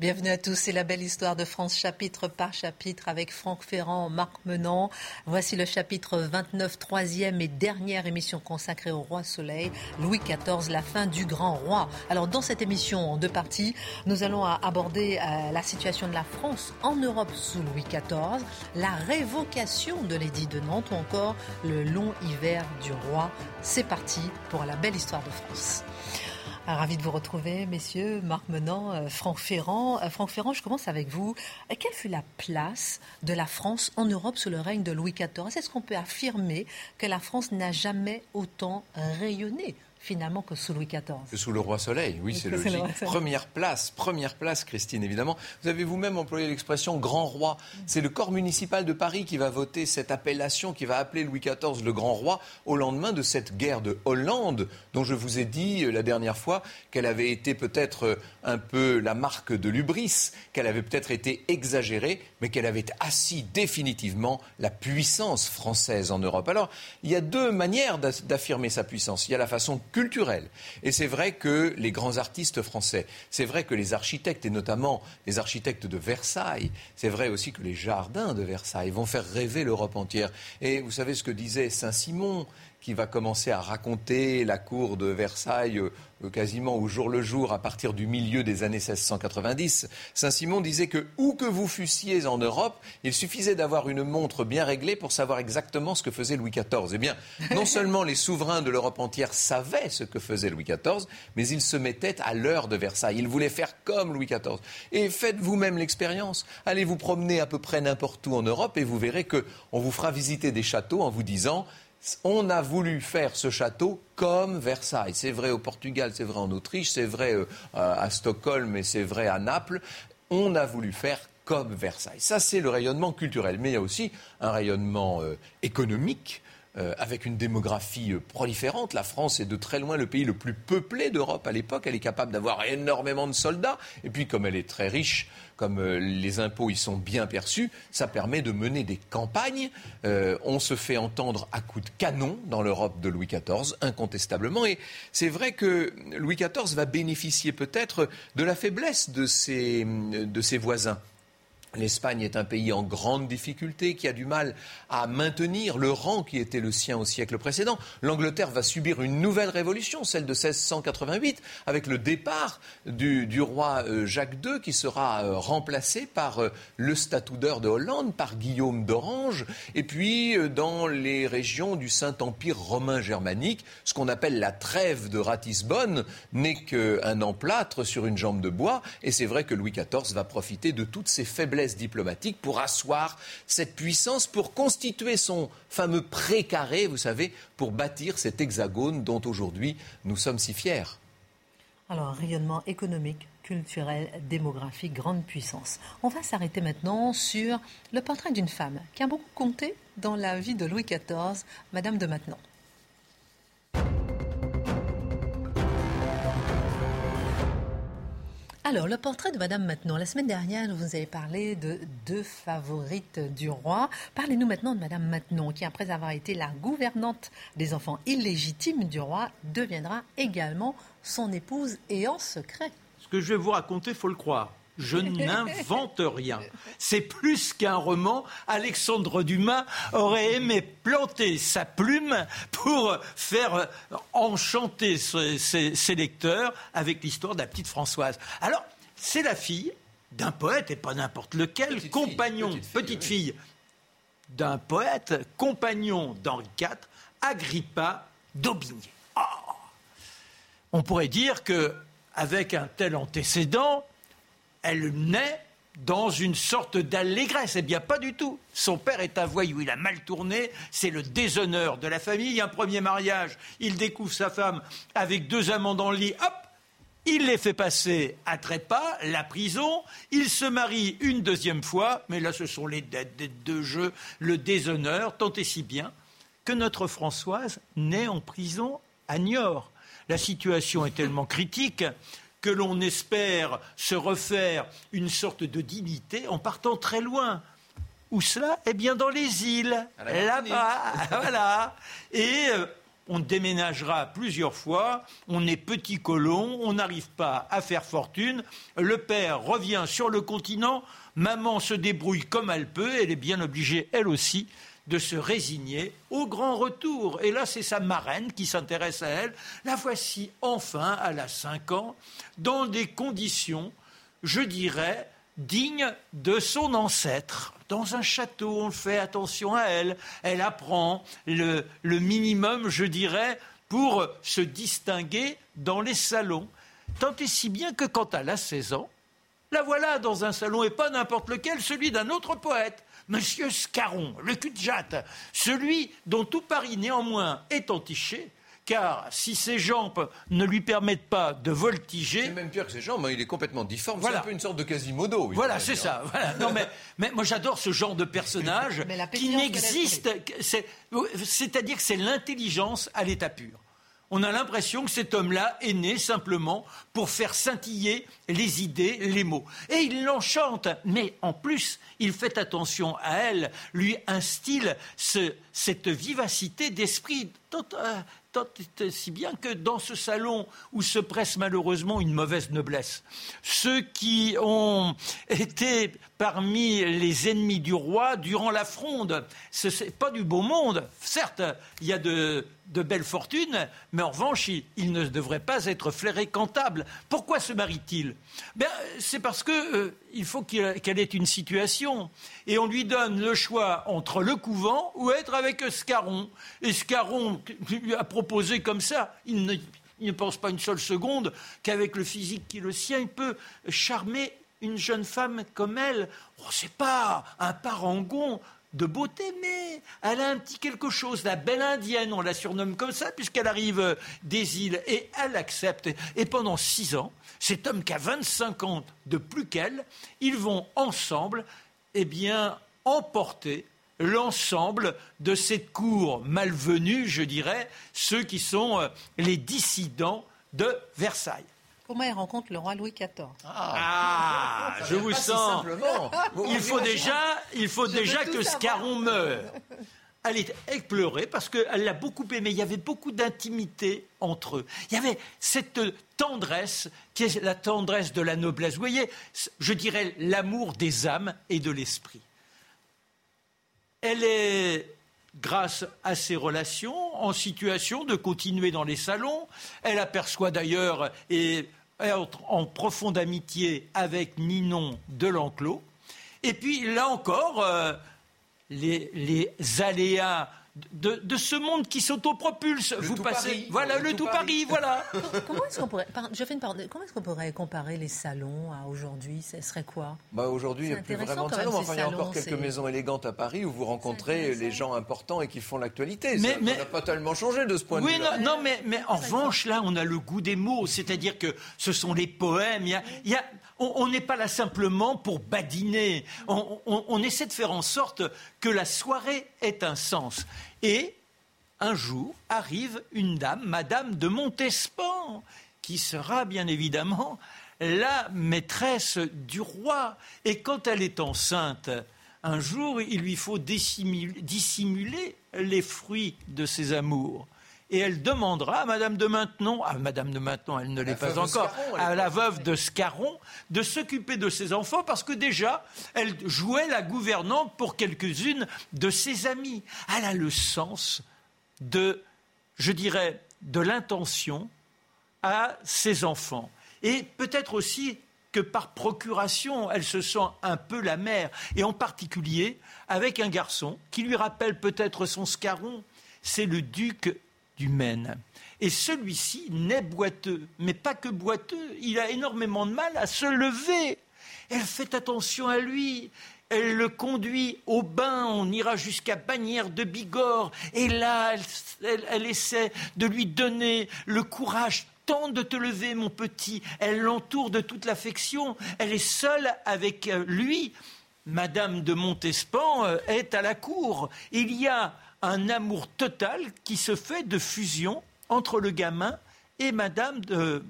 Bienvenue à tous, c'est la belle histoire de France chapitre par chapitre avec Franck Ferrand, Marc Menant. Voici le chapitre 29, troisième et dernière émission consacrée au roi Soleil, Louis XIV, la fin du grand roi. Alors dans cette émission en deux parties, nous allons aborder euh, la situation de la France en Europe sous Louis XIV, la révocation de l'édit de Nantes ou encore le long hiver du roi. C'est parti pour la belle histoire de France. Ah, ravi de vous retrouver, messieurs. Marc Menant, euh, Franck Ferrand. Euh, Franck Ferrand, je commence avec vous. Euh, quelle fut la place de la France en Europe sous le règne de Louis XIV Est-ce qu'on peut affirmer que la France n'a jamais autant rayonné finalement que sous Louis XIV. Que sous le roi Soleil, oui, c'est logique. Première place, première place, Christine, évidemment. Vous avez vous-même employé l'expression grand roi. C'est le corps municipal de Paris qui va voter cette appellation, qui va appeler Louis XIV le grand roi au lendemain de cette guerre de Hollande, dont je vous ai dit euh, la dernière fois qu'elle avait été peut-être euh, un peu la marque de l'ubris, qu'elle avait peut-être été exagérée, mais qu'elle avait assis définitivement la puissance française en Europe. Alors, il y a deux manières d'affirmer sa puissance. Il y a la façon culturelle. Et c'est vrai que les grands artistes français, c'est vrai que les architectes, et notamment les architectes de Versailles, c'est vrai aussi que les jardins de Versailles vont faire rêver l'Europe entière. Et vous savez ce que disait Saint-Simon qui va commencer à raconter la cour de Versailles euh, quasiment au jour le jour à partir du milieu des années 1690. Saint-Simon disait que où que vous fussiez en Europe, il suffisait d'avoir une montre bien réglée pour savoir exactement ce que faisait Louis XIV. Eh bien, non seulement les souverains de l'Europe entière savaient ce que faisait Louis XIV, mais ils se mettaient à l'heure de Versailles. Ils voulaient faire comme Louis XIV. Et faites vous-même l'expérience. Allez vous promener à peu près n'importe où en Europe et vous verrez qu'on vous fera visiter des châteaux en vous disant on a voulu faire ce château comme Versailles. C'est vrai au Portugal, c'est vrai en Autriche, c'est vrai euh, à Stockholm et c'est vrai à Naples. On a voulu faire comme Versailles. Ça, c'est le rayonnement culturel. Mais il y a aussi un rayonnement euh, économique. Euh, avec une démographie proliférante. La France est de très loin le pays le plus peuplé d'Europe à l'époque. Elle est capable d'avoir énormément de soldats. Et puis, comme elle est très riche, comme euh, les impôts y sont bien perçus, ça permet de mener des campagnes. Euh, on se fait entendre à coups de canon dans l'Europe de Louis XIV, incontestablement. Et c'est vrai que Louis XIV va bénéficier peut-être de la faiblesse de ses voisins. L'Espagne est un pays en grande difficulté qui a du mal à maintenir le rang qui était le sien au siècle précédent. L'Angleterre va subir une nouvelle révolution, celle de 1688, avec le départ du, roi euh, Jacques II qui sera euh, remplacé par euh, le statoudeur de Hollande, par Guillaume d'Orange, et puis dans les régions du Saint-Empire romain germanique, ce qu'on appelle la trêve de Ratisbonne n'est qu'un emplâtre sur une jambe de bois, et c'est vrai que Louis XIV va profiter de toutes ces faiblesses diplomatique pour asseoir cette puissance, pour constituer son fameux précaré, vous savez, pour bâtir cet hexagone dont aujourd'hui nous sommes si fiers. Alors, rayonnement économique, culturel, démographique, grande puissance. On va s'arrêter maintenant sur le portrait d'une femme qui a beaucoup compté dans la vie de Louis XIV, Madame de Maintenon. Alors, le portrait de Madame Maintenon. La semaine dernière, vous avez parlé de deux favorites du roi. Parlez-nous maintenant de Madame Maintenon, qui, après avoir été la gouvernante des enfants illégitimes du roi, deviendra également son épouse et en secret. Ce que je vais vous raconter, faut le croire. Je n'invente rien. C'est plus qu'un roman. Alexandre Dumas aurait aimé planter sa plume pour faire enchanter ses, lecteurs avec l'histoire de la petite Françoise. Alors, c'est la fille d'un poète, et pas n'importe lequel, compagnon, petite fille, d'un poète, compagnon d'Henri IV, Agrippa d'Aubigné. Oh On pourrait dire que, avec un tel antécédent, elle naît dans une sorte d'allégresse. Eh bien, pas du tout. Son père est un voyou, il a mal tourné, c'est le déshonneur de la famille. Un premier mariage, il découvre sa femme avec deux amants dans le lit, hop il les fait passer à trépas, la prison, il se marie une deuxième fois, mais là ce sont les dettes, dettes de jeu, le déshonneur, tant et si bien que notre Françoise naît en prison à Niort. La situation est tellement critique que l'on espère se refaire une sorte de dignité en partant très loin. Où cela Eh bien dans les îles, là-bas, voilà. Et euh, on déménagera plusieurs fois, on est petit colon, on n'arrive pas à faire fortune, le père revient sur le continent, maman se débrouille comme elle peut, elle est bien obligée, elle aussi, de se résigner au grand retour. Et là, c'est sa marraine qui s'intéresse à elle. La voici enfin, elle a cinq ans, dans des conditions, je dirais, dignes de son ancêtre. Dans un château, on fait attention à elle. Elle apprend le, minimum, je dirais, pour se distinguer dans les salons. Tant et si bien que quand elle a 16 ans, la voilà dans un salon, et pas n'importe lequel, celui d'un autre poète, Monsieur Scarron, le cul de jatte, celui dont tout Paris néanmoins est entiché, car si ses jambes ne lui permettent pas de voltiger. C'est même pire que ses jambes, hein, il est complètement difforme. C'est un peu une sorte de Quasimodo. Voilà, c'est ça. Non, mais, mais, moi j'adore ce genre de personnage qui n'existe. C'est-à-dire que c'est l'intelligence à l'état pur on a l'impression que cet homme-là est né simplement pour faire scintiller les idées, les mots. Et il l'enchante, mais en plus, il fait attention à elle, lui instille cette vivacité d'esprit tant, si bien que dans ce salon où se presse malheureusement une mauvaise noblesse, ceux qui ont été parmi les ennemis du roi durant la fronde, ce n'est pas du beau monde. Certes, il y a de belles fortunes, mais en revanche, il, ne devrait pas être flairé comptable. Pourquoi se marie-t-il? Ben, C'est parce qu'il euh, faut qu'elle ait une situation. Et on lui donne le choix entre le couvent ou être avec Scarron. Et Scarron lui a proposé comme ça. Il ne, pense pas une seule seconde qu'avec le physique qui est le sien, il peut charmer une jeune femme comme elle. Oh, c'est pas un parangon de beauté, mais elle a un petit quelque chose. La belle indienne, on la surnomme comme ça, puisqu'elle arrive euh, des îles et elle accepte. Et pendant six ans, cet homme qui a 25 ans de plus qu'elle, ils vont ensemble, eh bien, emporter l'ensemble de cette cour malvenue, je dirais, ceux qui sont euh, les dissidents de Versailles. Comment elle rencontre le roi Louis XIV Ah, je vous sens. il faut déjà, il faut déjà que Scarron meure. Elle est éplorée parce qu'elle l'a beaucoup aimé. Il y avait beaucoup d'intimité entre eux. Il y avait cette tendresse qui est la tendresse de la noblesse. Vous voyez, je dirais l'amour des âmes et de l'esprit. Elle est grâce à ses relations, en situation de continuer dans les salons. Elle aperçoit d'ailleurs et être en profonde amitié avec Ninon de l'Enclos. Et puis là encore, euh, les aléas de, ce monde qui s'autopropulse. Vous passez, voilà, le, tout Paris, voilà. Comment est-ce qu'on pourrait, je fais une comment est-ce qu'on pourrait comparer les salons à aujourd'hui? Ce serait quoi? Bah aujourd'hui, il n'y a plus vraiment de salons. Enfin, il y a encore quelques maisons élégantes à Paris où vous rencontrez les gens importants et qui font l'actualité. Mais, ça n'a pas tellement changé de ce point de vue. Oui, non, mais, mais en revanche, là, on a le goût des mots, c'est-à-dire que ce sont les poèmes. Il y a on n'est pas là simplement pour badiner. On, essaie de faire en sorte que la soirée ait un sens. Et un jour arrive une dame, Madame de Montespan, qui sera bien évidemment la maîtresse du roi. Et quand elle est enceinte, un jour, il lui faut dissimuler les fruits de ses amours et elle demandera à Madame de Maintenon, à Madame de Maintenon, elle ne l'est pas encore, à la veuve de Scarron, de s'occuper de ses enfants parce que déjà, elle jouait la gouvernante pour quelques-unes de ses amies. Elle a le sens de, je dirais, de l'intention à ses enfants. Et peut-être aussi que par procuration, elle se sent un peu la mère, et en particulier avec un garçon qui lui rappelle peut-être son scarron, c'est le duc du Maine. Et celui-ci naît boiteux, mais pas que boiteux, il a énormément de mal à se lever. Elle fait attention à lui, elle le conduit au bain, on ira jusqu'à Bagnères de Bigorre, et là, elle, essaie de lui donner le courage tente de te lever, mon petit. Elle l'entoure de toute l'affection. Elle est seule avec euh, lui. Madame de Montespan euh, est à la cour. Il y a un amour total qui se fait de fusion entre le gamin et Madame de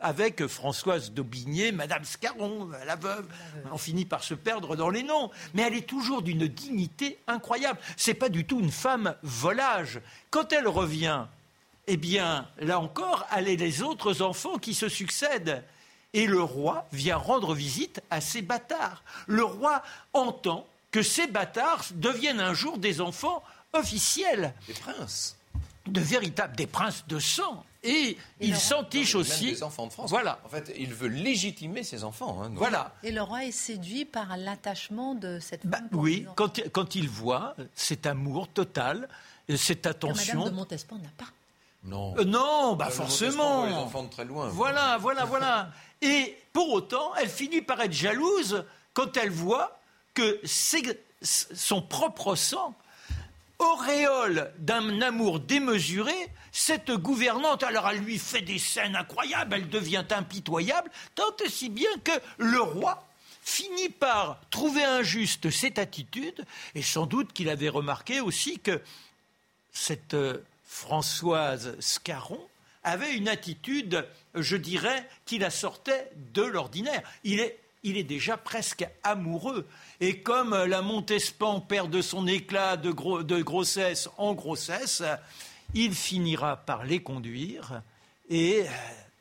avec Françoise d'Aubigné, Madame Scarron, la veuve. On finit par se perdre dans les noms. Mais elle est toujours d'une dignité incroyable. C'est pas du tout une femme volage. Quand elle revient, eh bien, là encore, elle et les autres enfants qui se succèdent. Et le roi vient rendre visite à ces bâtards. Le roi entend que ces bâtards deviennent un jour des enfants officiels. Des princes. De véritables, des princes de sang. Et, il s'entiche aussi. Des enfants de France. Voilà. En fait, il veut légitimer ses enfants. Hein, voilà. Et le roi est séduit par l'attachement de cette bah femme. oui, quand, quand, il voit cet amour total, cette attention. Madame de Montespan n'a pas. Non. Euh, non, bah forcément. Les enfants de très loin. Voilà, voilà, voilà. Et pour autant, elle finit par être jalouse quand elle voit que son propre sang auréole d'un amour démesuré, cette gouvernante, alors elle lui fait des scènes incroyables, elle devient impitoyable, tant et si bien que le roi finit par trouver injuste cette attitude, et sans doute qu'il avait remarqué aussi que cette euh, Françoise Scarron avait une attitude, je dirais, qui la sortait de l'ordinaire. Il est il est déjà presque amoureux. Et comme la Montespan perd de son éclat de, grossesse en grossesse, il finira par les conduire et euh,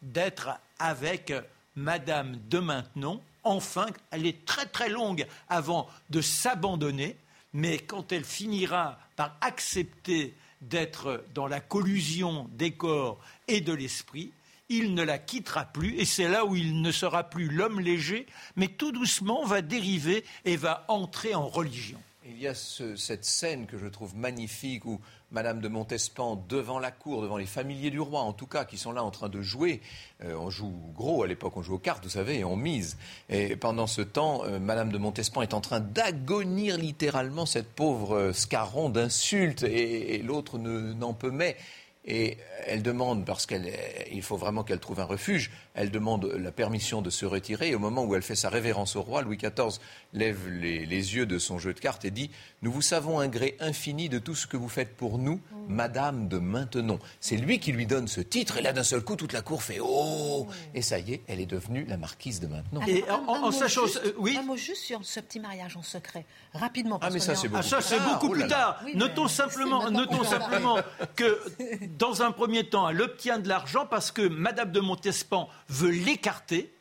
d'être avec Madame de Maintenon. Enfin, elle est très très longue avant de s'abandonner, mais quand elle finira par accepter d'être dans la collusion des corps et de l'esprit, il ne la quittera plus, et c'est là où il ne sera plus l'homme léger, mais tout doucement va dériver et va entrer en religion. Il y a cette scène que je trouve magnifique où Madame de Montespan, devant la cour, devant les familiers du roi en tout cas, qui sont là en train de jouer, euh, on joue gros à l'époque, on joue aux cartes, vous savez, et on mise. Et pendant ce temps, euh, Madame de Montespan est en train d'agonir littéralement cette pauvre euh, Scarron d'insultes, et, et l'autre n'en peut mais. Et elle demande, parce qu'il faut vraiment qu'elle trouve un refuge, elle demande la permission de se retirer. Et au moment où elle fait sa révérence au roi, Louis XIV lève les, yeux de son jeu de cartes et dit Nous vous savons un gré infini de tout ce que vous faites pour nous, Madame de Maintenon. C'est lui qui lui donne ce titre. Et là, d'un seul coup, toute la cour fait Oh Et ça y est, elle est devenue la marquise de Maintenon. Et en, sachant. oui. Un mot juste sur ce petit mariage en secret, rapidement. ah, mais ça, c'est beaucoup, beaucoup, plus tard. notons simplement, notons simplement que dans un premier temps, elle obtient de l'argent parce que Madame de Montespan veut l'écarter.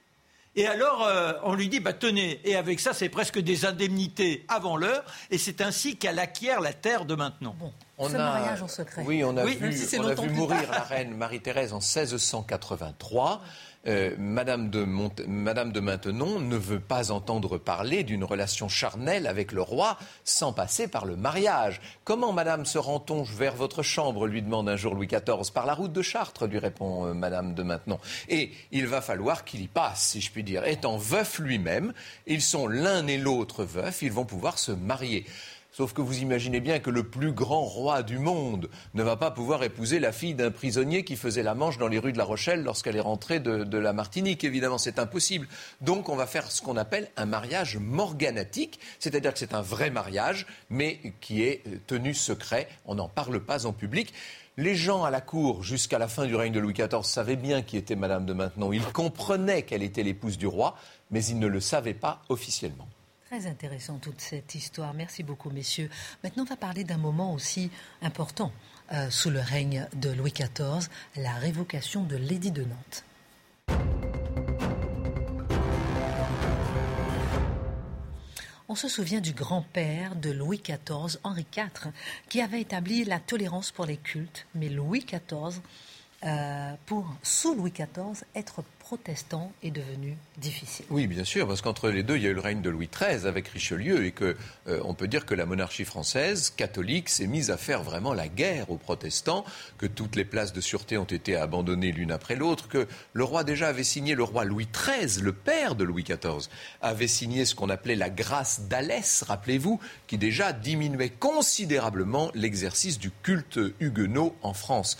Et alors, euh, on lui dit, bah, tenez, et avec ça, c'est presque des indemnités avant l'heure, et c'est ainsi qu'elle acquiert la terre de maintenant. Bon, on ce a... mariage en secret. Oui, on a vu, on a vu mourir la reine Marie-Thérèse en 1683. Euh, Madame, de Maintenon ne veut pas entendre parler d'une relation charnelle avec le roi sans passer par le mariage. Comment, Madame, se rend-on vers votre chambre lui demande un jour Louis XIV. Par la route de Chartres, lui répond euh, Madame de Maintenon. Et il va falloir qu'il y passe, si je puis dire. Étant veuf lui-même, ils sont l'un et l'autre veufs, ils vont pouvoir se marier. Sauf que vous imaginez bien que le plus grand roi du monde ne va pas pouvoir épouser la fille d'un prisonnier qui faisait la manche dans les rues de La Rochelle lorsqu'elle est rentrée de, la Martinique. Évidemment, c'est impossible. Donc, on va faire ce qu'on appelle un mariage morganatique, c'est-à-dire que c'est un vrai mariage, mais qui est euh, tenu secret. On n'en parle pas en public. Les gens à la cour, jusqu'à la fin du règne de Louis XIV, savaient bien qui était Madame de Maintenon. Ils comprenaient qu'elle était l'épouse du roi, mais ils ne le savaient pas officiellement. Très intéressant toute cette histoire. Merci beaucoup, messieurs. Maintenant, on va parler d'un moment aussi important euh, sous le règne de Louis XIV, la révocation de l'édit de Nantes. On se souvient du grand-père de Louis XIV, Henri IV, qui avait établi la tolérance pour les cultes, mais Louis XIV euh, pour, sous Louis XIV, être protestant est devenu difficile. Oui, bien sûr, parce qu'entre les deux, il y a eu le règne de Louis XIII avec Richelieu et que euh, on peut dire que la monarchie française catholique s'est mise à faire vraiment la guerre aux protestants, que toutes les places de sûreté ont été abandonnées l'une après l'autre, que le roi déjà avait signé, le roi Louis XIII, le père de Louis XIV, avait signé ce qu'on appelait la grâce d'Alès, rappelez-vous, qui déjà diminuait considérablement l'exercice du culte huguenot en France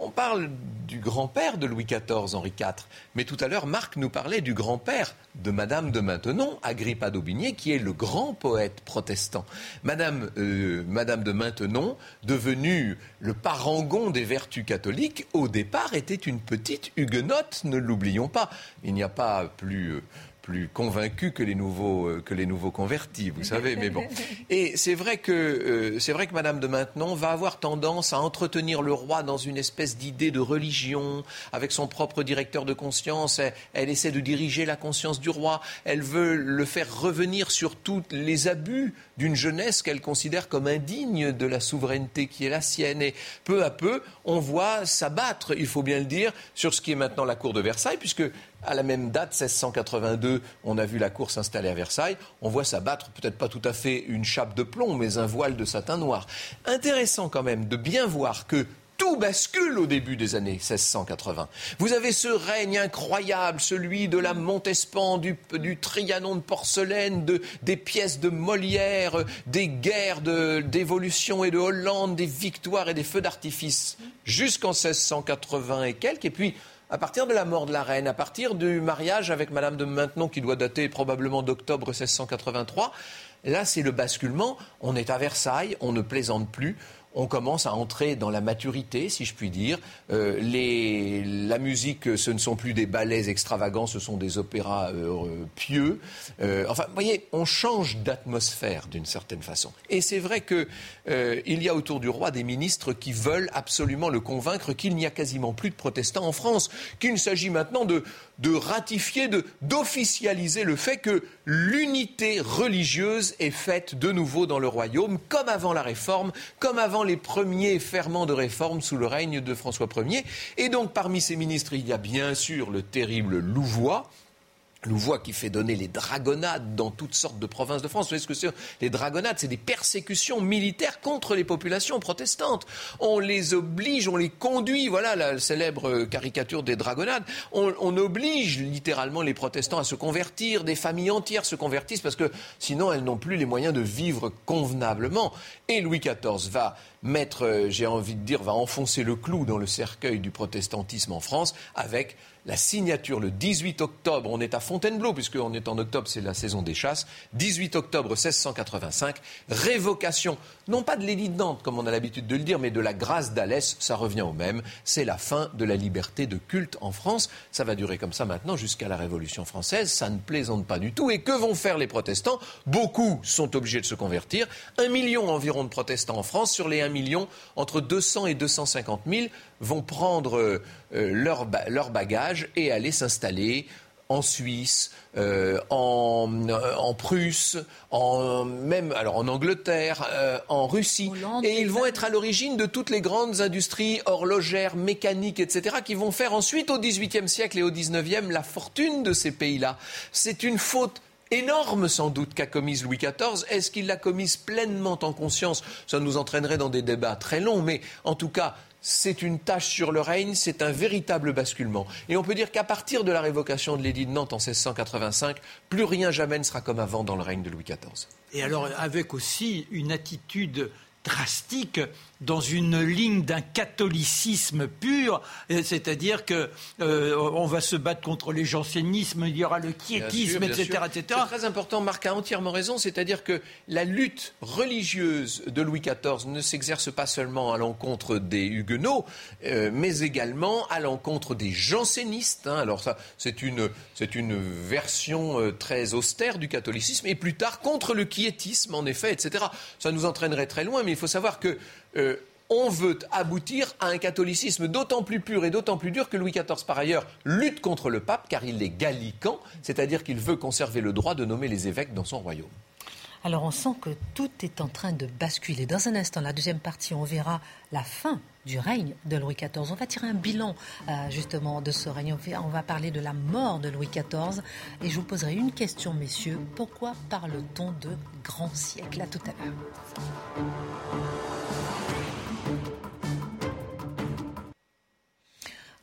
On parle du grand-père de Louis XIV, Henri IV. Mais tout à l'heure, Marc nous parlait du grand-père de Madame de Maintenon, Agrippa d'Aubigné, qui est le grand poète protestant. Madame, euh, Madame de Maintenon, devenue le parangon des vertus catholiques, au départ était une petite huguenote, ne l'oublions pas. Il n'y a pas plus... Plus convaincu que les nouveaux euh, que les nouveaux convertis, vous savez. Mais bon, et c'est vrai que euh, c'est vrai que Madame de Maintenon va avoir tendance à entretenir le roi dans une espèce d'idée de religion, avec son propre directeur de conscience. Elle, essaie de diriger la conscience du roi. Elle veut le faire revenir sur tous les abus d'une jeunesse qu'elle considère comme indigne de la souveraineté qui est la sienne. Et peu à peu, on voit s'abattre, il faut bien le dire, sur ce qui est maintenant la cour de Versailles, puisque à la même date, 1682, on a vu la cour s'installer à Versailles. On voit s'abattre peut-être pas tout à fait une chape de plomb, mais un voile de satin noir. Intéressant quand même de bien voir que tout bascule au début des années 1680. Vous avez ce règne incroyable, celui de la Montespan, du, Trianon de porcelaine, des pièces de Molière, des guerres d'évolution et de Hollande, des victoires et des feux d'artifice, jusqu'en 1680 et quelques. Et puis, à partir de la mort de la reine, à partir du mariage avec Madame de Maintenon, qui doit dater probablement d'octobre 1683, là c'est le basculement. On est à Versailles, on ne plaisante plus on commence à entrer dans la maturité, si je puis dire. Euh, la musique, ce ne sont plus des ballets extravagants, ce sont des opéras euh, pieux. Euh, enfin, vous voyez, on change d'atmosphère d'une certaine façon. Et c'est vrai qu'il y a autour du roi des ministres qui veulent absolument le convaincre qu'il n'y a quasiment plus de protestants en France, qu'il s'agit maintenant de de ratifier, d'officialiser le fait que l'unité religieuse est faite de nouveau dans le royaume, comme avant la réforme, comme avant les premiers ferments de réforme sous le règne de François Ier. Et donc parmi ces ministres, il y a bien sûr le terrible Louvois, Louvois qui fait donner les dragonnades dans toutes sortes de provinces de France. Vous savez ce que c'est? Les dragonnades, c'est des persécutions militaires contre les populations protestantes. On les oblige, on les conduit. Voilà la célèbre caricature des dragonnades. On, on oblige littéralement les protestants à se convertir. Des familles entières se convertissent parce que sinon elles n'ont plus les moyens de vivre convenablement. Et Louis XIV va mettre, j'ai envie de dire, va enfoncer le clou dans le cercueil du protestantisme en France avec la signature le 18 octobre, on est à Fontainebleau, puisqu'on est en octobre, c'est la saison des chasses, 18 octobre 1685, révocation, non pas de l'édit de Nantes, comme on a l'habitude de le dire, mais de la grâce d'Alès, ça revient au même, c'est la fin de la liberté de culte en France. Ça va durer comme ça maintenant jusqu'à la Révolution française, ça ne plaisante pas du tout. Et que vont faire les protestants? Beaucoup sont obligés de se convertir. Un million environ de protestants en France, sur les un million, entre 200 et 250 000 vont prendre euh, leur, leur bagage et aller s'installer en Suisse, euh, en, euh, en, Prusse, en, même alors en Angleterre, en Russie. et ils vont être à l'origine de toutes les grandes industries horlogères, mécaniques, etc., qui vont faire ensuite au XVIIIe siècle et au XIXe la fortune de ces pays-là. C'est une faute énorme sans doute qu'a commise Louis XIV. Est-ce qu'il l'a commise pleinement en conscience? Ça nous entraînerait dans des débats très longs, mais en tout cas, c'est une tâche sur le règne, c'est un véritable basculement. Et on peut dire qu'à partir de la révocation de l'édit de Nantes en 1685, plus rien jamais ne sera comme avant dans le règne de Louis XIV. Et alors avec aussi une attitude drastique dans une ligne d'un catholicisme pur, c'est-à-dire que euh, on va se battre contre les jansénismes, il y aura le quiétisme, etc., etc. C'est très important. Marc a entièrement raison, c'est-à-dire que la lutte religieuse de Louis XIV ne s'exerce pas seulement à l'encontre des Huguenots, euh, mais également à l'encontre des jansénistes. Hein. Alors ça, c'est une c'est une version euh, très austère du catholicisme, et plus tard contre le quiétisme, en effet, etc. Ça nous entraînerait très loin, mais il faut savoir que euh, on veut aboutir à un catholicisme d'autant plus pur et d'autant plus dur que Louis XIV, par ailleurs, lutte contre le pape car il est gallicant, c'est-à-dire qu'il veut conserver le droit de nommer les évêques dans son royaume. Alors on sent que tout est en train de basculer. Dans un instant, la deuxième partie, on verra la fin du règne de Louis XIV. On va tirer un bilan euh, justement de ce règne. On va parler de la mort de Louis XIV. Et je vous poserai une question, messieurs. Pourquoi parle-t-on de grand siècle? À tout à l'heure.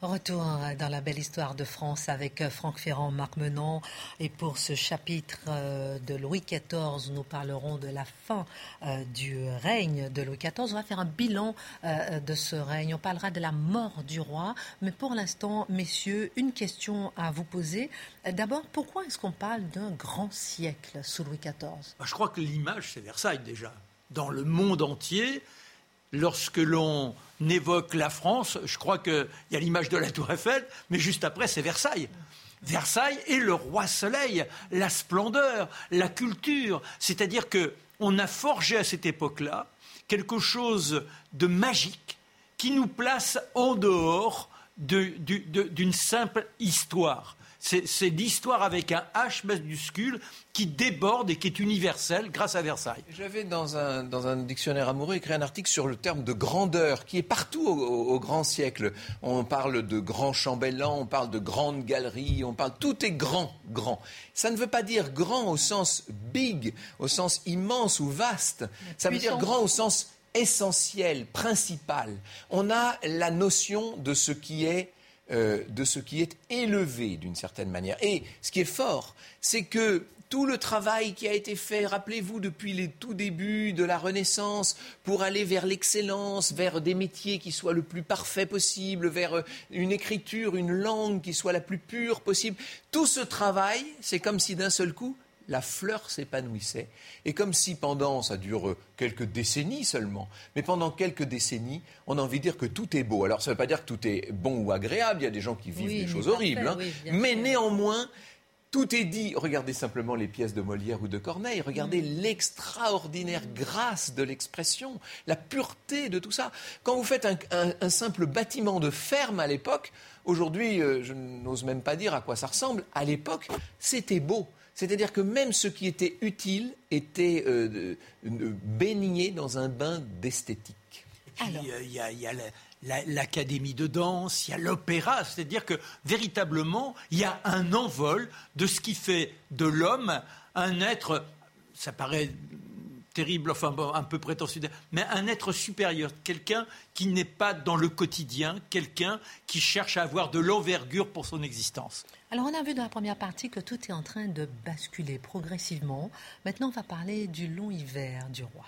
Retour dans la belle histoire de France avec euh, Franck Ferrand, Marc Menant. Et pour ce chapitre euh, de Louis XIV, nous parlerons de la fin euh, du règne de Louis XIV. On va faire un bilan de ce règne. On parlera de la mort du roi. Mais pour l'instant, messieurs, une question à vous poser. D'abord, pourquoi est-ce qu'on parle d'un grand siècle sous Louis XIV bah, Je crois que l'image, c'est Versailles déjà. Dans le monde entier, lorsque l'on évoque la France, je crois qu'il y a l'image de la Tour Eiffel, mais juste après, c'est Versailles. Versailles est le roi soleil, la splendeur, la culture. C'est-à-dire qu'on a forgé à cette époque-là quelque chose de magique qui nous place en dehors d'une simple histoire. C'est l'histoire avec un H majuscule qui déborde et qui est universelle grâce à Versailles. J'avais dans un, dans un dictionnaire amoureux écrit un article sur le terme de grandeur qui est partout au, grand siècle. On parle de grand chambellan, on parle de grande galerie, on parle tout est grand, grand. Ça ne veut pas dire grand au sens big, au sens immense ou vaste. Ça veut dire grand au sens essentiel, principal. On a la notion de ce qui est euh, de ce qui est élevé d'une certaine manière. Et ce qui est fort, c'est que tout le travail qui a été fait, rappelez-vous, depuis les tout débuts de la Renaissance, pour aller vers l'excellence, vers des métiers qui soient le plus parfait possible, vers euh, une écriture, une langue qui soit la plus pure possible, tout ce travail, c'est comme si d'un seul coup, la fleur s'épanouissait. Et comme si pendant, ça dure quelques décennies seulement, mais pendant quelques décennies, on a envie de dire que tout est beau. Alors ça ne veut pas dire que tout est bon ou agréable, il y a des gens qui vivent des choses horribles, hein. mais néanmoins, tout est dit. Regardez simplement les pièces de Molière ou de Corneille. Regardez mm. l'extraordinaire grâce de l'expression, la pureté de tout ça. Quand vous faites un, simple bâtiment de ferme à l'époque, aujourd'hui, euh, je n'ose même pas dire à quoi ça ressemble. À l'époque, c'était beau. C'est-à-dire que même ce qui était utile était euh, baigné dans un bain d'esthétique. Il y a, l'académie de danse, il y a l'opéra, c'est-à-dire que véritablement, il y a un envol de ce qui fait de l'homme un être, ça paraît terrible, enfin un peu prétentieux, mais un être supérieur, quelqu'un qui n'est pas dans le quotidien, quelqu'un qui cherche à avoir de l'envergure pour son existence. Alors on a vu dans la première partie que tout est en train de basculer progressivement. Maintenant on va parler du long hiver du roi.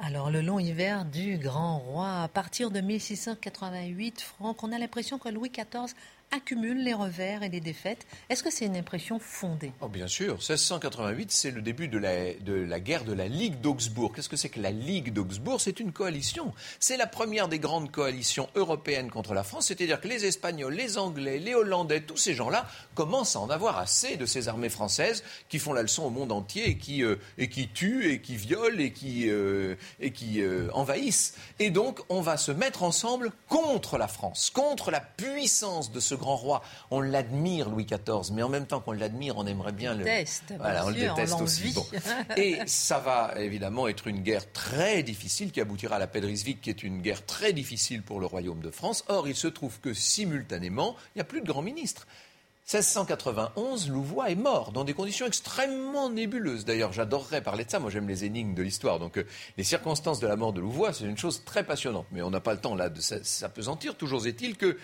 Alors, le long hiver du grand roi, à partir de 1688, Franck, on a l'impression que Louis XIV accumule les revers et les défaites. Est-ce que c'est une impression fondée? Oh, Bien sûr. 1688, c'est le début de la, de la guerre de la Ligue d'Augsbourg. Qu'est-ce que c'est que la Ligue d'Augsbourg? C'est une coalition. C'est la première des grandes coalitions européennes contre la France. C'est-à-dire que les Espagnols, les Anglais, les Hollandais, tous ces gens-là commencent à en avoir assez de ces armées françaises qui font la leçon au monde entier et qui, euh, et qui tuent et qui violent et qui, euh, et qui euh, envahissent. Et donc, on va se mettre ensemble contre la France, contre la puissance de ce grand roi. On l'admire, Louis XIV, mais en même temps qu'on l'admire, on aimerait bien le. Déteste, voilà, on le déteste aussi. Et ça va évidemment être une guerre très difficile qui aboutira à la paix de Ryswick, qui est une guerre très difficile pour le royaume de France. Or, il se trouve que simultanément, il n'y a plus de grand ministre. 1691, Louvois est mort dans des conditions extrêmement nébuleuses. D'ailleurs, j'adorerais parler de ça. Moi, j'aime les énigmes de l'histoire. Donc, euh, les circonstances de la mort de Louvois, c'est une chose très passionnante. Mais on n'a pas le temps là de s'apesantir. Toujours est-il que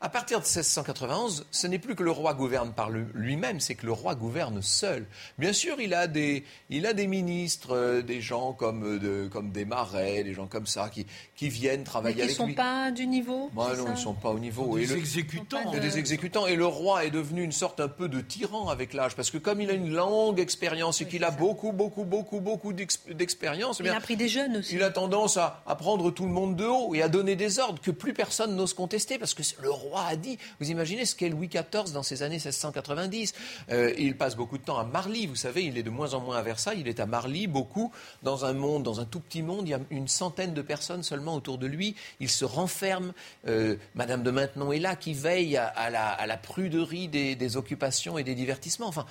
à partir de 1691, ce n'est plus que le roi gouverne par lui-même, c'est que le roi gouverne seul. Bien sûr, il a des, il a des ministres, euh, des gens comme, euh, de, comme des marais, des gens comme ça, qui, qui viennent travailler avec lui. Ils ne sont pas du niveau Non, ils ne sont pas au niveau. Des exécutants. Des exécutants. Et le roi est devenu une sorte un peu de tyran avec l'âge, parce que comme il a une longue expérience et qu'il a beaucoup, beaucoup, beaucoup, beaucoup d'expérience, il a pris des jeunes aussi. Il a tendance à, à prendre tout le monde de haut et à donner des ordres que plus personne n'ose contester, parce que le roi roi a dit. Vous imaginez ce qu'est Louis XIV dans ces années 1690 euh, Il passe beaucoup de temps à Marly, vous savez, il est de moins en moins à Versailles, il est à Marly, beaucoup, dans un monde, dans un tout petit monde, il y a une centaine de personnes seulement autour de lui, il se renferme, euh, Madame de Maintenon est là, qui veille à, la, pruderie des, des occupations et des divertissements. Enfin,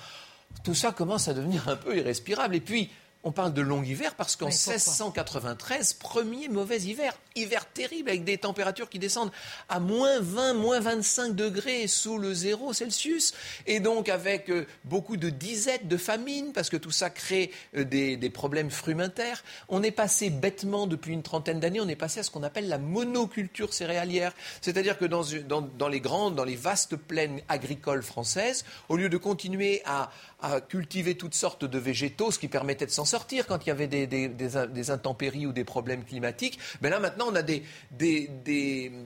tout ça commence à devenir un peu irrespirable. Et puis, on parle de long hiver parce qu'en 1693, premier mauvais hiver, hiver terrible avec des températures qui descendent à moins 20, moins 25 degrés sous le zéro Celsius, et donc avec euh, beaucoup de disettes, de famine, parce que tout ça crée euh, des, problèmes frumentaires. On est passé bêtement depuis une trentaine d'années, on est passé à ce qu'on appelle la monoculture céréalière, c'est-à-dire que dans, dans, les grandes, dans les vastes plaines agricoles françaises, au lieu de continuer à, à cultiver toutes sortes de végétaux, ce qui permettait de s'en sortir quand il y avait des, intempéries ou des problèmes climatiques. Mais là, maintenant, on a des,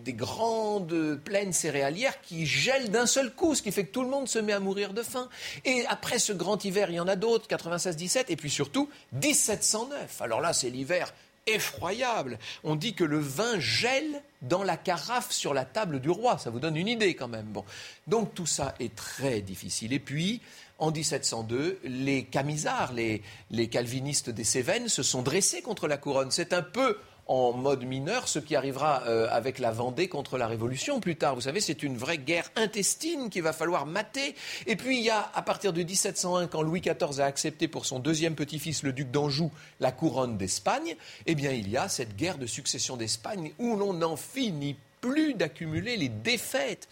grandes plaines céréalières qui gèlent d'un seul coup, ce qui fait que tout le monde se met à mourir de faim. Et après ce grand hiver, il y en a d'autres, 96-17, et puis surtout 1709. Alors là, c'est l'hiver effroyable. On dit que le vin gèle dans la carafe sur la table du roi. Ça vous donne une idée quand même. Bon. Donc tout ça est très difficile. Et puis, en 1702, les camisards, les, calvinistes des Cévennes, se sont dressés contre la couronne. C'est un peu en mode mineur ce qui arrivera euh, avec la Vendée contre la Révolution plus tard. Vous savez, c'est une vraie guerre intestine qu'il va falloir mater. Et puis il y a, à partir de 1701, quand Louis XIV a accepté pour son deuxième petit-fils, le duc d'Anjou, la couronne d'Espagne, eh bien il y a cette guerre de succession d'Espagne où l'on n'en finit plus d'accumuler les défaites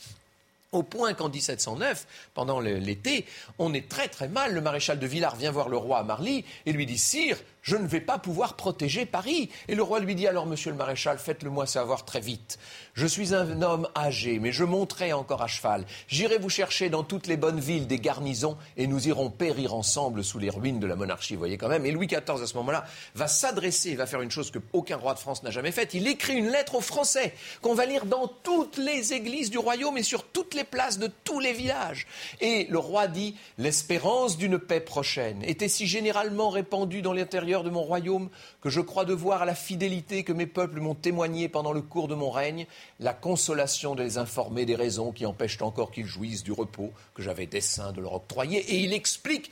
au point qu'en 1709, pendant l'été, on est très très mal. Le maréchal de Villars vient voir le roi à Marly et lui dit Sire, je ne vais pas pouvoir protéger Paris. Et le roi lui dit alors, monsieur le maréchal, faites-le-moi savoir très vite. Je suis un homme âgé, mais je monterai encore à cheval. J'irai vous chercher dans toutes les bonnes villes des garnisons et nous irons périr ensemble sous les ruines de la monarchie. Voyez quand même. Et Louis XIV, à ce moment-là, va s'adresser, va faire une chose qu'aucun roi de France n'a jamais faite. Il écrit une lettre aux Français qu'on va lire dans toutes les églises du royaume et sur toutes les places de tous les villages. Et le roi dit L'espérance d'une paix prochaine était si généralement répandue dans l'intérieur de mon royaume, que je crois devoir à la fidélité que mes peuples m'ont témoignée pendant le cours de mon règne, la consolation de les informer des raisons qui empêchent encore qu'ils jouissent du repos que j'avais dessein de leur octroyer. Et il explique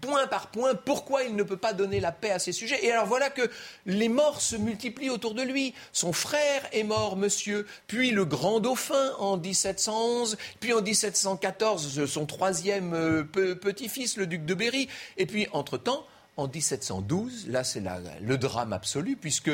point par point pourquoi il ne peut pas donner la paix à ces sujets. Et alors voilà que les morts se multiplient autour de lui. Son frère est mort, monsieur, puis le grand dauphin en 1711, puis en 1714 son troisième euh, petit-fils, le duc de Berry, et puis entre-temps, en 1712, là c'est le drame absolu, puisque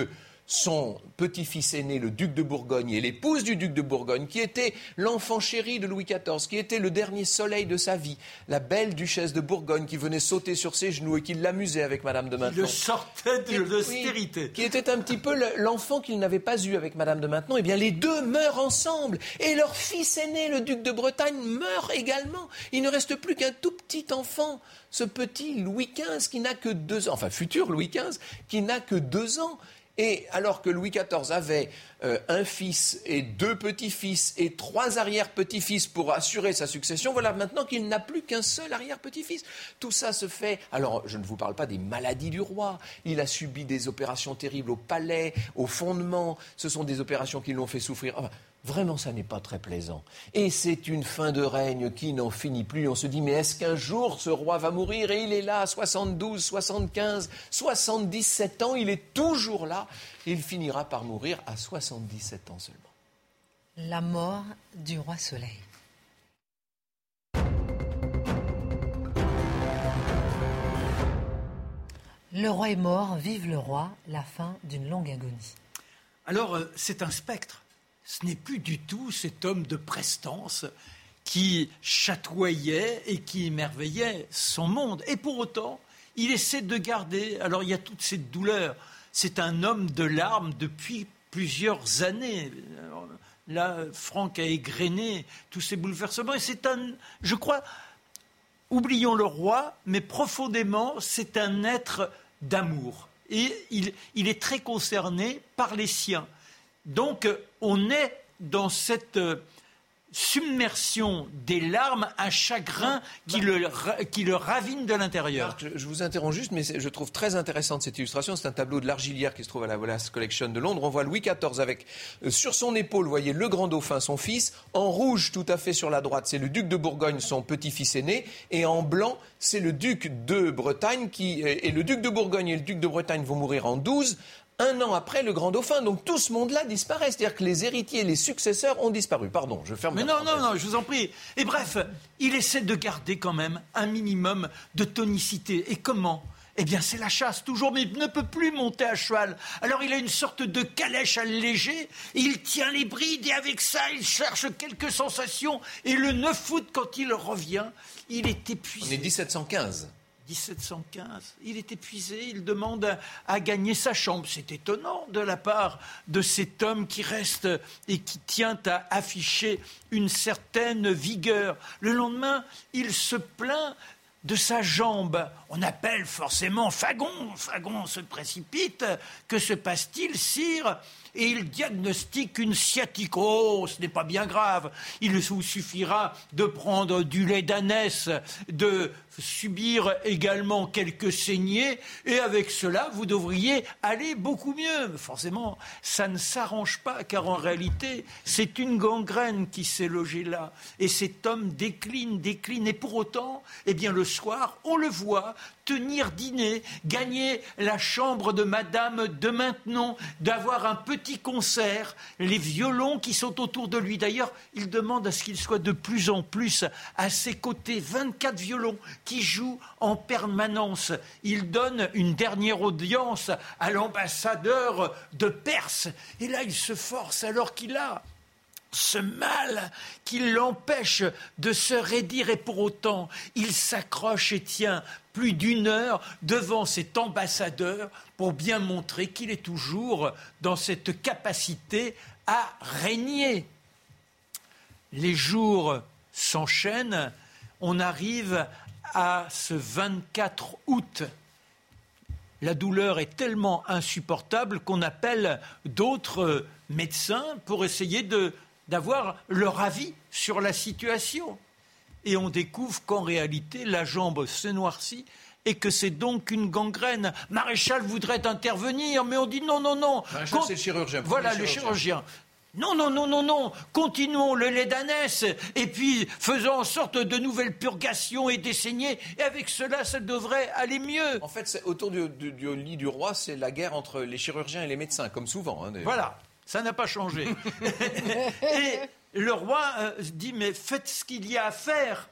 son petit-fils aîné, le duc de Bourgogne, et l'épouse du duc de Bourgogne, qui était l'enfant chéri de Louis XIV, qui était le dernier soleil de sa vie, la belle duchesse de Bourgogne, qui venait sauter sur ses genoux et qui l'amusait avec Madame de Maintenon. Il le sortait de l'austérité. qui était un petit peu l'enfant qu'il n'avait pas eu avec Madame de Maintenon. Eh bien, les deux meurent ensemble. Et leur fils aîné, le duc de Bretagne, meurt également. Il ne reste plus qu'un tout petit enfant ce petit Louis XV qui n'a que deux ans, enfin futur Louis XV, qui n'a que deux ans. Et alors que Louis XIV avait euh, un fils et deux petits-fils et trois arrière-petits-fils pour assurer sa succession, voilà maintenant qu'il n'a plus qu'un seul arrière-petit-fils. Tout ça se fait. Alors, je ne vous parle pas des maladies du roi. Il a subi des opérations terribles au palais, au fondement. Ce sont des opérations qui l'ont fait souffrir. Vraiment, ça n'est pas très plaisant. Et c'est une fin de règne qui n'en finit plus. On se dit, mais est-ce qu'un jour ce roi va mourir Et il est là, 72, 75, 77 ans, il est toujours là. Il finira par mourir à 77 ans seulement. La mort du roi Soleil. Le roi est mort, vive le roi, la fin d'une longue agonie. Alors, euh, c'est un spectre ce n'est plus du tout cet homme de prestance qui chatoyait et qui émerveillait son monde. Et pour autant, il essaie de garder. Alors il y a toute cette douleur. C'est un homme de larmes depuis plusieurs années. là, Franck a égrené tous ces bouleversements. Et c'est un, je crois, oublions le roi, mais profondément, c'est un être d'amour. Et il est très concerné par les siens. Donc, on est dans cette euh, submersion des larmes, un chagrin qui, le, qui le ravine de l'intérieur. Je, vous interromps juste, mais je trouve très intéressante cette illustration. C'est un tableau de l'Argilière qui se trouve à la Wallace Collection de Londres. On voit Louis XIV avec euh, sur son épaule, vous voyez, le grand dauphin, son fils. En rouge, tout à fait sur la droite, c'est le duc de Bourgogne, son petit-fils aîné. Et en blanc, c'est le duc de Bretagne qui. Et le duc de Bourgogne et le duc de Bretagne vont mourir en 12 un an après le grand dauphin. Donc tout ce monde-là disparaît. C'est-à-dire que les héritiers, les successeurs ont disparu. Pardon, je ferme. Mais non, non, non, je vous en prie. Et bref, il essaie de garder quand même un minimum de tonicité. Et comment? Eh bien, c'est la chasse, toujours, mais il ne peut plus monter à cheval. Alors, il a une sorte de calèche allégée, il tient les brides, et avec ça, il cherche quelques sensations. Et le 9 août, quand il revient, il est épuisé. On est 1715. 1715. Il est épuisé, il demande à, gagner sa chambre. C'est étonnant de la part de cet homme qui reste et qui tient à afficher une certaine vigueur. Le lendemain, il se plaint de sa jambe. On appelle forcément Fagon. Fagon se précipite. Que se passe-t-il, sire? Et il diagnostique une sciatique. Oh, ce n'est pas bien grave. Il vous suffira de prendre du lait d'ânesse, de subir également quelques saignées, et avec cela, vous devriez aller beaucoup mieux. Forcément, ça ne s'arrange pas, car en réalité, c'est une gangrène qui s'est logée là. Et cet homme décline, décline, et pour autant, eh bien, le soir, on le voit tenir dîner, gagner la chambre de Madame de Maintenon, d'avoir un petit concert, les violons qui sont autour de lui. D'ailleurs, il demande à ce qu'il soit de plus en plus à ses côtés. 24 violons qui jouent en permanence. Il donne une dernière audience à l'ambassadeur de Perse. Et là, il se force alors qu'il a ce mal qui l'empêche de se raidir et pour autant il s'accroche et tient plus d'une heure devant cet ambassadeur pour bien montrer qu'il est toujours dans cette capacité à régner. Les jours s'enchaînent, on arrive à ce 24 août. La douleur est tellement insupportable qu'on appelle d'autres médecins pour essayer de d'avoir leur avis sur la situation. Et on découvre qu'en réalité, la jambe s'est noircie et que c'est donc une gangrène. Maréchal voudrait intervenir, mais on dit non, non, non. Maréchal, c'est le chirurgien. Voilà, le chirurgien. Non, non, non, non, non. Continuons le lait d'ânesse et puis faisons en sorte de nouvelles purgations et des saignées. Et avec cela, ça devrait aller mieux. En fait, autour du, lit du roi, c'est la guerre entre les chirurgiens et les médecins, comme souvent. Hein, voilà. Ça n'a pas changé. et le roi euh, dit, mais faites ce qu'il y a à faire.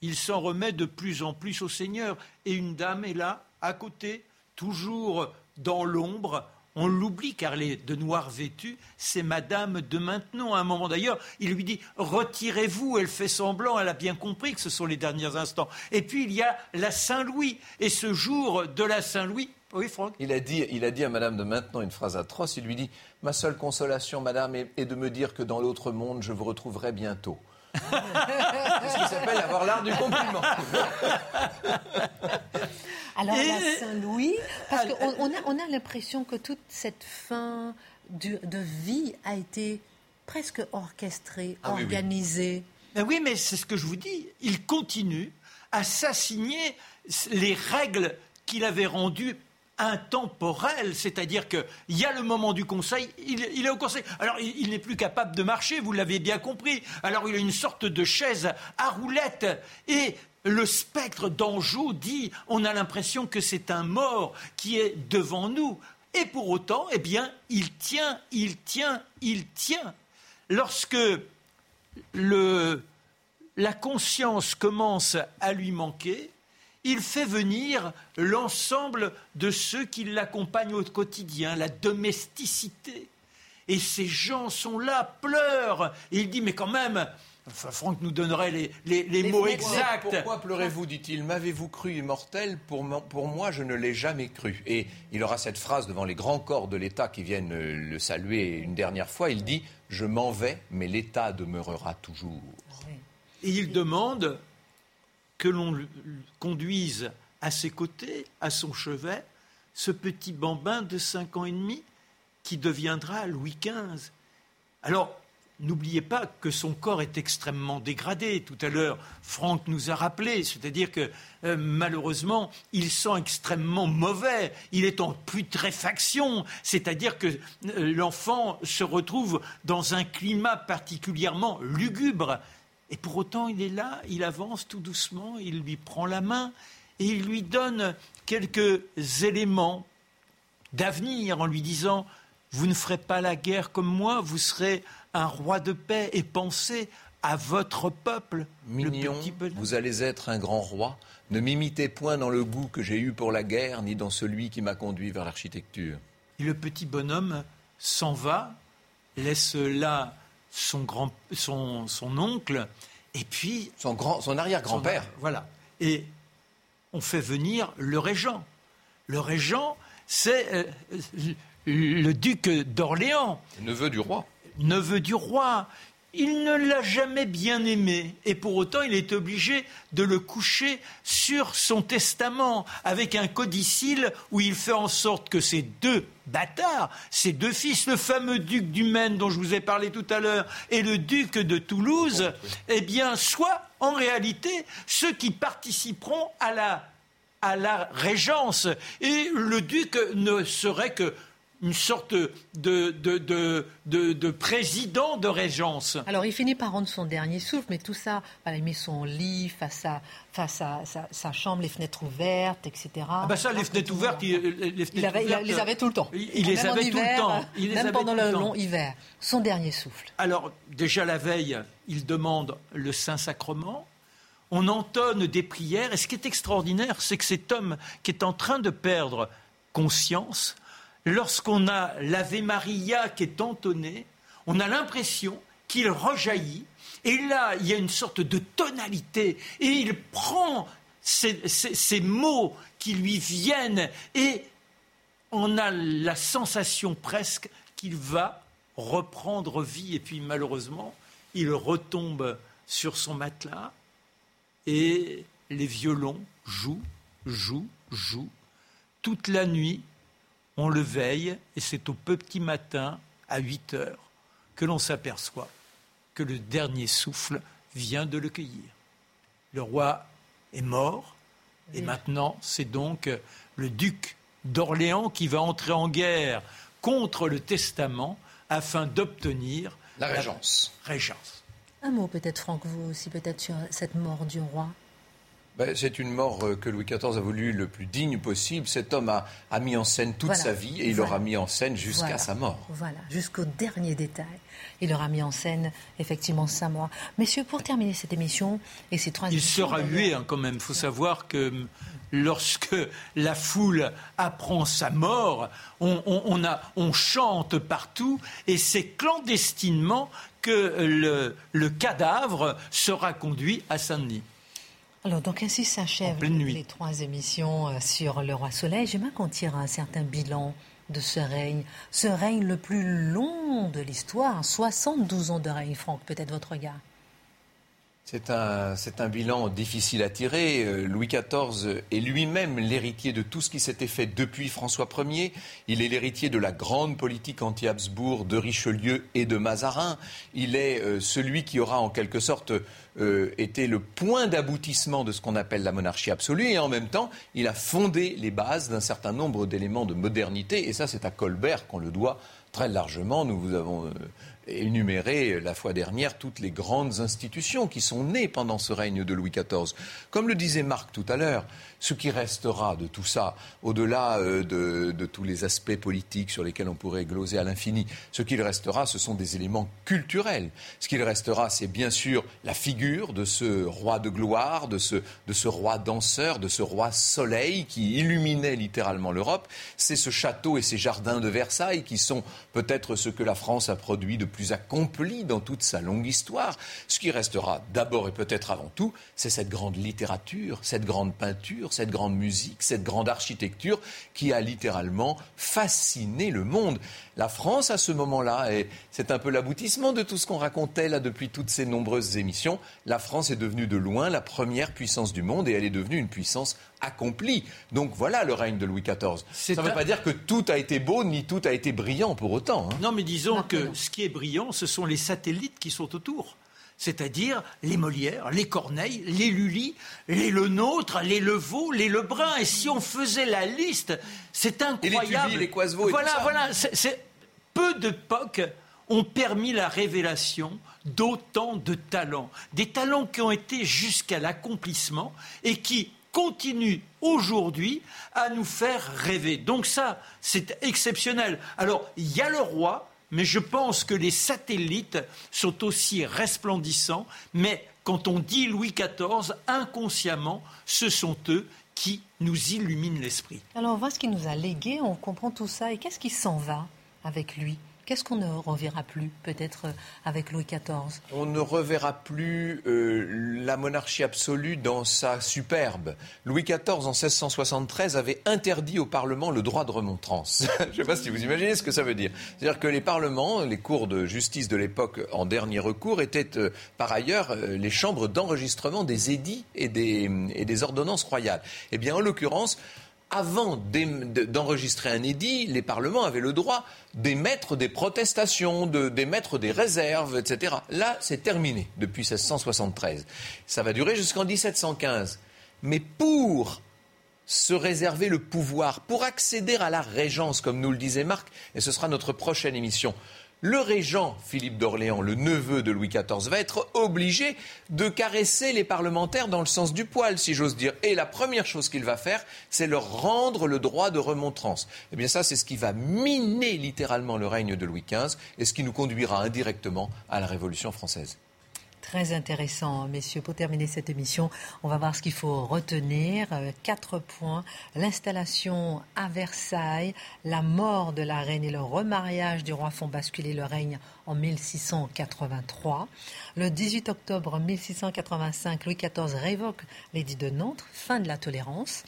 Il s'en remet de plus en plus au Seigneur. Et une dame est là, à côté, toujours dans l'ombre. On l'oublie car elle est de noir vêtue. C'est Madame de Maintenon. À un moment d'ailleurs, il lui dit Retirez-vous. Elle fait semblant. Elle a bien compris que ce sont les derniers instants. Et puis il y a la Saint-Louis. Et ce jour de la Saint-Louis, oui, Franck. Il a, dit, il a dit à Madame de Maintenant une phrase atroce. Il lui dit Ma seule consolation, Madame, est, de me dire que dans l'autre monde, je vous retrouverai bientôt. C'est ce qui s'appelle avoir l'art du compliment. Alors, la Saint-Louis, parce qu'on a, on a l'impression que toute cette fin de, vie a été presque orchestrée, ah organisée. Oui, oui. mais c'est ce que je vous dis. Il continue à s'assigner les règles qu'il avait rendues intemporel, c'est-à-dire qu'il y a le moment du conseil, il, est au conseil. Alors il, n'est plus capable de marcher, vous l'avez bien compris. Alors il a une sorte de chaise à roulettes et le spectre d'Anjou dit on a l'impression que c'est un mort qui est devant nous. Et pour autant, eh bien, il tient, il tient, il tient. Lorsque la conscience commence à lui manquer, il fait venir l'ensemble de ceux qui l'accompagnent au quotidien, la domesticité. Et ces gens sont là, pleurent. Et il dit, mais quand même, enfin, Franck nous donnerait les, mots exacts. Pourquoi pleurez-vous dit-il? M'avez-vous cru immortel? Pour, pour moi, je ne l'ai jamais cru. Et il aura cette phrase devant les grands corps de l'État qui viennent le saluer une dernière fois. Il dit Je m'en vais, mais l'État demeurera toujours. Et il demande que l'on conduise à ses côtés, à son chevet, ce petit bambin de cinq ans et demi qui deviendra Louis XV. Alors, n'oubliez pas que son corps est extrêmement dégradé. Tout à l'heure, Franck nous a rappelé, c'est-à-dire que euh, malheureusement, il sent extrêmement mauvais. Il est en putréfaction, c'est-à-dire que euh, l'enfant se retrouve dans un climat particulièrement lugubre. Et pour autant, il est là, il avance tout doucement, il lui prend la main et il lui donne quelques éléments d'avenir en lui disant Vous ne ferez pas la guerre comme moi, vous serez un roi de paix et pensez à votre peuple. Mignon, vous allez être un grand roi. Ne m'imitez point dans le goût que j'ai eu pour la guerre, ni dans celui qui m'a conduit vers l'architecture. Et le petit bonhomme s'en va, laisse là son, grand, son, son oncle, et puis... Son, grand, son arrière-grand-père. Voilà. Et on fait venir le régent. Le régent, c'est euh, le duc d'Orléans. Neveu du roi. Neveu du roi. Il ne l'a jamais bien aimé. Et pour autant il est obligé de le coucher sur son testament avec un codicile où il fait en sorte que ces deux bâtards, ces deux fils, le fameux duc du Maine dont je vous ai parlé tout à l'heure et le duc de Toulouse, eh bien soient en réalité ceux qui participeront à la, à la régence. Et le duc ne serait que une sorte de, de, de, président de régence. Alors il finit par rendre son dernier souffle, mais tout ça, il met son lit face à, face à sa, chambre, les fenêtres ouvertes, etc. Ah bah ça, les fenêtres ouvertes, il, les, les avait tout le temps. Il, les avait tout le temps. même pendant le, long hiver. Son dernier souffle. Alors déjà la veille, il demande le Saint-Sacrement on entonne des prières. Et ce qui est extraordinaire, c'est que cet homme qui est en train de perdre conscience lorsqu'on a l'Ave Maria qui est entonné, on a l'impression qu'il rejaillit. Et là, il y a une sorte de tonalité. Et il prend ces, mots qui lui viennent et on a la sensation presque qu'il va reprendre vie. Et puis malheureusement, il retombe sur son matelas et les violons jouent, jouent, jouent toute la nuit on le veille et c'est au petit matin, à 8 heures, que l'on s'aperçoit que le dernier souffle vient de le cueillir. Le roi est mort et maintenant c'est donc le duc d'Orléans qui va entrer en guerre contre le testament afin d'obtenir la régence. régence. Un mot peut-être, Franck, vous aussi, peut-être sur cette mort du roi? Ben, c'est une mort euh, que Louis XIV a voulu le plus digne possible. Cet homme a, mis en scène toute sa vie et il l'aura mis en scène jusqu'à sa mort. Voilà, jusqu'au dernier détail. Il aura mis en scène effectivement sa mort. Messieurs, pour terminer cette émission et ces trois Il sera hué hein, quand même. Il faut savoir que hum, lorsque la foule apprend sa mort, on, a, on chante partout et c'est clandestinement que le, le cadavre sera conduit à Saint-Denis. Alors, donc ainsi s'achèvent les trois émissions euh, sur le roi Soleil. J'aimerais qu'on tire un certain bilan de ce règne, ce règne le plus long de l'histoire, 72 ans de règne. Franck, peut-être votre regard. C'est un, un, bilan difficile à tirer. Euh, Louis XIV est lui-même l'héritier de tout ce qui s'était fait depuis François Ier. Il est l'héritier de la grande politique anti-Habsbourg de Richelieu et de Mazarin. Il est euh, celui qui aura en quelque sorte euh, été le point d'aboutissement de ce qu'on appelle la monarchie absolue. Et en même temps, il a fondé les bases d'un certain nombre d'éléments de modernité. Et ça, c'est à Colbert qu'on le doit très largement. Nous vous avons énuméré la fois dernière toutes les grandes institutions qui sont nées pendant ce règne de Louis XIV. Comme le disait Marc tout à l'heure, ce qui restera de tout ça, au-delà euh, de, tous les aspects politiques sur lesquels on pourrait gloser à l'infini, ce qu'il restera, ce sont des éléments culturels. Ce qu'il restera, c'est bien sûr la figure de ce roi de gloire, de ce, de ce roi danseur, de ce roi soleil qui illuminait littéralement l'Europe. C'est ce château et ces jardins de Versailles qui sont peut-être ce que la France a produit de plus accompli dans toute sa longue histoire. Ce qui restera d'abord et peut-être avant tout, c'est cette grande littérature, cette grande peinture, cette grande musique, cette grande architecture qui a littéralement fasciné le monde. La France, à ce moment-là, et c'est un peu l'aboutissement de tout ce qu'on racontait là depuis toutes ces nombreuses émissions, la France est devenue de loin la première puissance du monde et elle est devenue une puissance accomplie. Donc voilà le règne de Louis XIV. Ça ne veut pas dire que tout a été beau ni tout a été brillant pour autant. Hein. Non, mais disons que ce qui est brillant, ce sont les satellites qui sont autour c'est-à-dire les Molières, les Corneilles, les Lully, les Le Nôtre, les Levaux, les Lebrun. Et si on faisait la liste, c'est incroyable. Et les les voilà, et tout ça. voilà. peu d'époques ont permis la révélation d'autant de talents, des talents qui ont été jusqu'à l'accomplissement et qui continuent aujourd'hui à nous faire rêver. Donc ça, c'est exceptionnel. Alors, il y a le roi, mais je pense que les satellites sont aussi resplendissants. Mais quand on dit Louis XIV, inconsciemment, ce sont eux qui nous illuminent l'esprit. Alors on voit ce qu'il nous a légué, on comprend tout ça. Et qu'est-ce qui s'en va avec lui? Qu'est-ce qu'on ne reverra plus, peut-être, euh, avec Louis XIV On ne reverra plus euh, la monarchie absolue dans sa superbe. Louis XIV, en 1673, avait interdit au Parlement le droit de remontrance. Je ne sais pas si vous imaginez ce que ça veut dire. C'est-à-dire que les parlements, les cours de justice de l'époque en dernier recours, étaient euh, par ailleurs les chambres d'enregistrement des édits et des, et des ordonnances royales. Eh bien, en l'occurrence, avant d'enregistrer un édit, les parlements avaient le droit d'émettre des protestations, d'émettre des réserves, etc. Là, c'est terminé depuis 1673. Ça va durer jusqu'en 1715. Mais pour se réserver le pouvoir, pour accéder à la régence, comme nous le disait Marc, et ce sera notre prochaine émission, le régent Philippe d'Orléans, le neveu de Louis XIV, va être obligé de caresser les parlementaires dans le sens du poil, si j'ose dire. Et la première chose qu'il va faire, c'est leur rendre le droit de remontrance. Eh bien ça, c'est ce qui va miner littéralement le règne de Louis XV et ce qui nous conduira indirectement à la Révolution française. Très intéressant, messieurs. Pour terminer cette émission, on va voir ce qu'il faut retenir. Euh, quatre points. L'installation à Versailles, la mort de la reine et le remariage du roi font basculer le règne en 1683. Le 18 octobre 1685, Louis XIV révoque l'édit de Nantes, fin de la tolérance.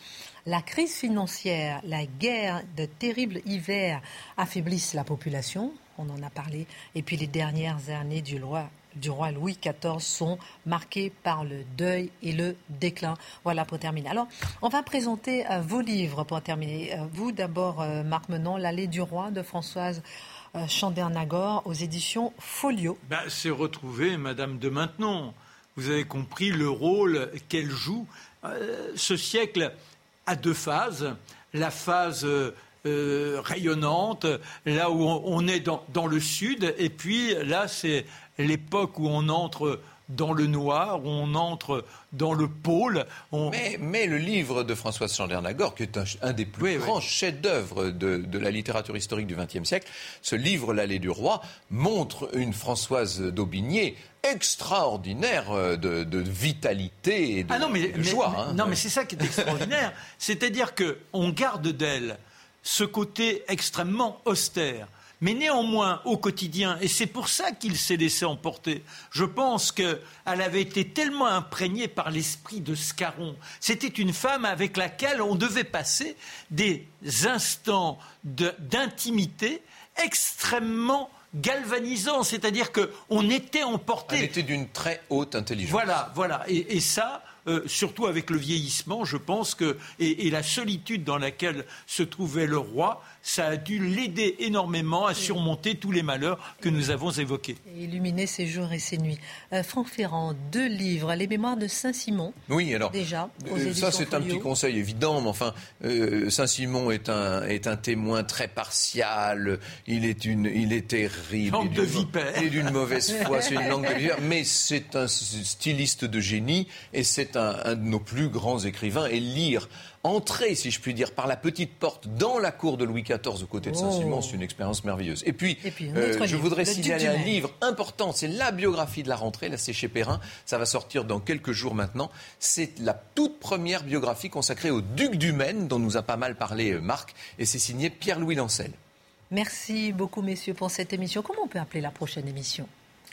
La crise financière, la guerre de terribles hivers affaiblissent la population, on en a parlé, et puis les dernières années du roi du roi Louis XIV sont marqués par le deuil et le déclin. Voilà pour terminer. Alors, on va présenter euh, vos livres pour terminer. Euh, vous, d'abord, euh, Marc Menon, L'allée du roi de Françoise Chandernagor aux éditions Folio. Ben, C'est retrouver Madame de Maintenon. Vous avez compris le rôle qu'elle joue. ce siècle a deux phases. La phase rayonnante, là où on, est dans, le sud, et puis là, c'est l'époque où on entre dans le noir, où on entre dans le pôle. Mais, le livre de Françoise Chandernagor, qui est un, des plus grands chefs-d'œuvre de, la littérature historique du XXe siècle, ce livre, L'allée du roi, montre une Françoise d'Aubigné extraordinaire euh, de, vitalité et de, ah non, mais, joie. Hein. non, mais c'est ça qui est extraordinaire. C'est-à-dire qu'on garde d'elle ce côté extrêmement austère mais néanmoins au quotidien, et c'est pour ça qu'il s'est laissé emporter. Je pense qu'elle avait été tellement imprégnée par l'esprit de Scarron. C'était une femme avec laquelle on devait passer des instants d'intimité extrêmement galvanisants, c'est-à-dire qu'on était emporté. Elle était d'une très haute intelligence. Voilà, voilà. et ça, euh, surtout avec le vieillissement, je pense que, et, la solitude dans laquelle se trouvait le roi, ça a dû l'aider énormément à surmonter tous les malheurs que nous avons évoqués. Et illuminer ses jours et ses nuits. Euh, Franck Ferrand, deux livres, Les Mémoires de Saint-Simon. Oui, alors. Déjà. Euh, ça, c'est un petit conseil évident, mais enfin, Saint-Simon est un, est un témoin très partial. Il est, une, il est terrible. Langue de vipère. Il est d'une mauvaise foi, c'est une langue de vipère, mais c'est un styliste de génie et c'est un, de nos plus grands écrivains et lire entrer, si je puis dire, par la petite porte dans la cour de Louis XIV aux côtés de Saint-Simon, oh. c'est une expérience merveilleuse. Et puis, euh, je voudrais signaler un livre important, c'est la biographie de la rentrée, là c'est chez Perrin, ça va sortir dans quelques jours maintenant. C'est la toute première biographie consacrée au duc du Maine, dont nous a pas mal parlé euh, Marc, et c'est signé Pierre-Louis Lancel. Merci beaucoup, messieurs, pour cette émission. Comment on peut appeler la prochaine émission?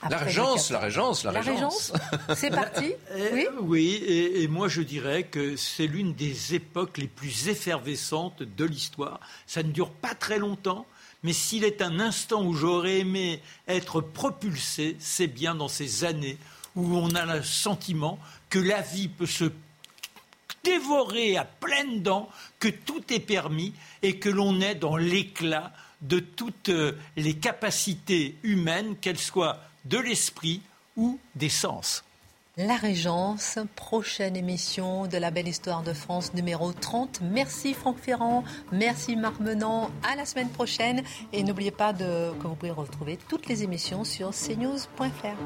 La régence, la régence, la régence. C'est parti Oui, oui et, moi je dirais que c'est l'une des époques les plus effervescentes de l'histoire. Ça ne dure pas très longtemps, mais s'il est un instant où j'aurais aimé être propulsé, c'est bien dans ces années où on a le sentiment que la vie peut se dévorer à pleines dents, que tout est permis et que l'on est dans l'éclat de toutes euh, les capacités humaines, qu'elles soient de l'esprit ou des sens. La Régence, prochaine émission de la Belle Histoire de France numéro 30. Merci Franck Ferrand, merci Marc Menant, à la semaine prochaine et n'oubliez pas de, que vous pouvez retrouver toutes les émissions sur cnews.fr.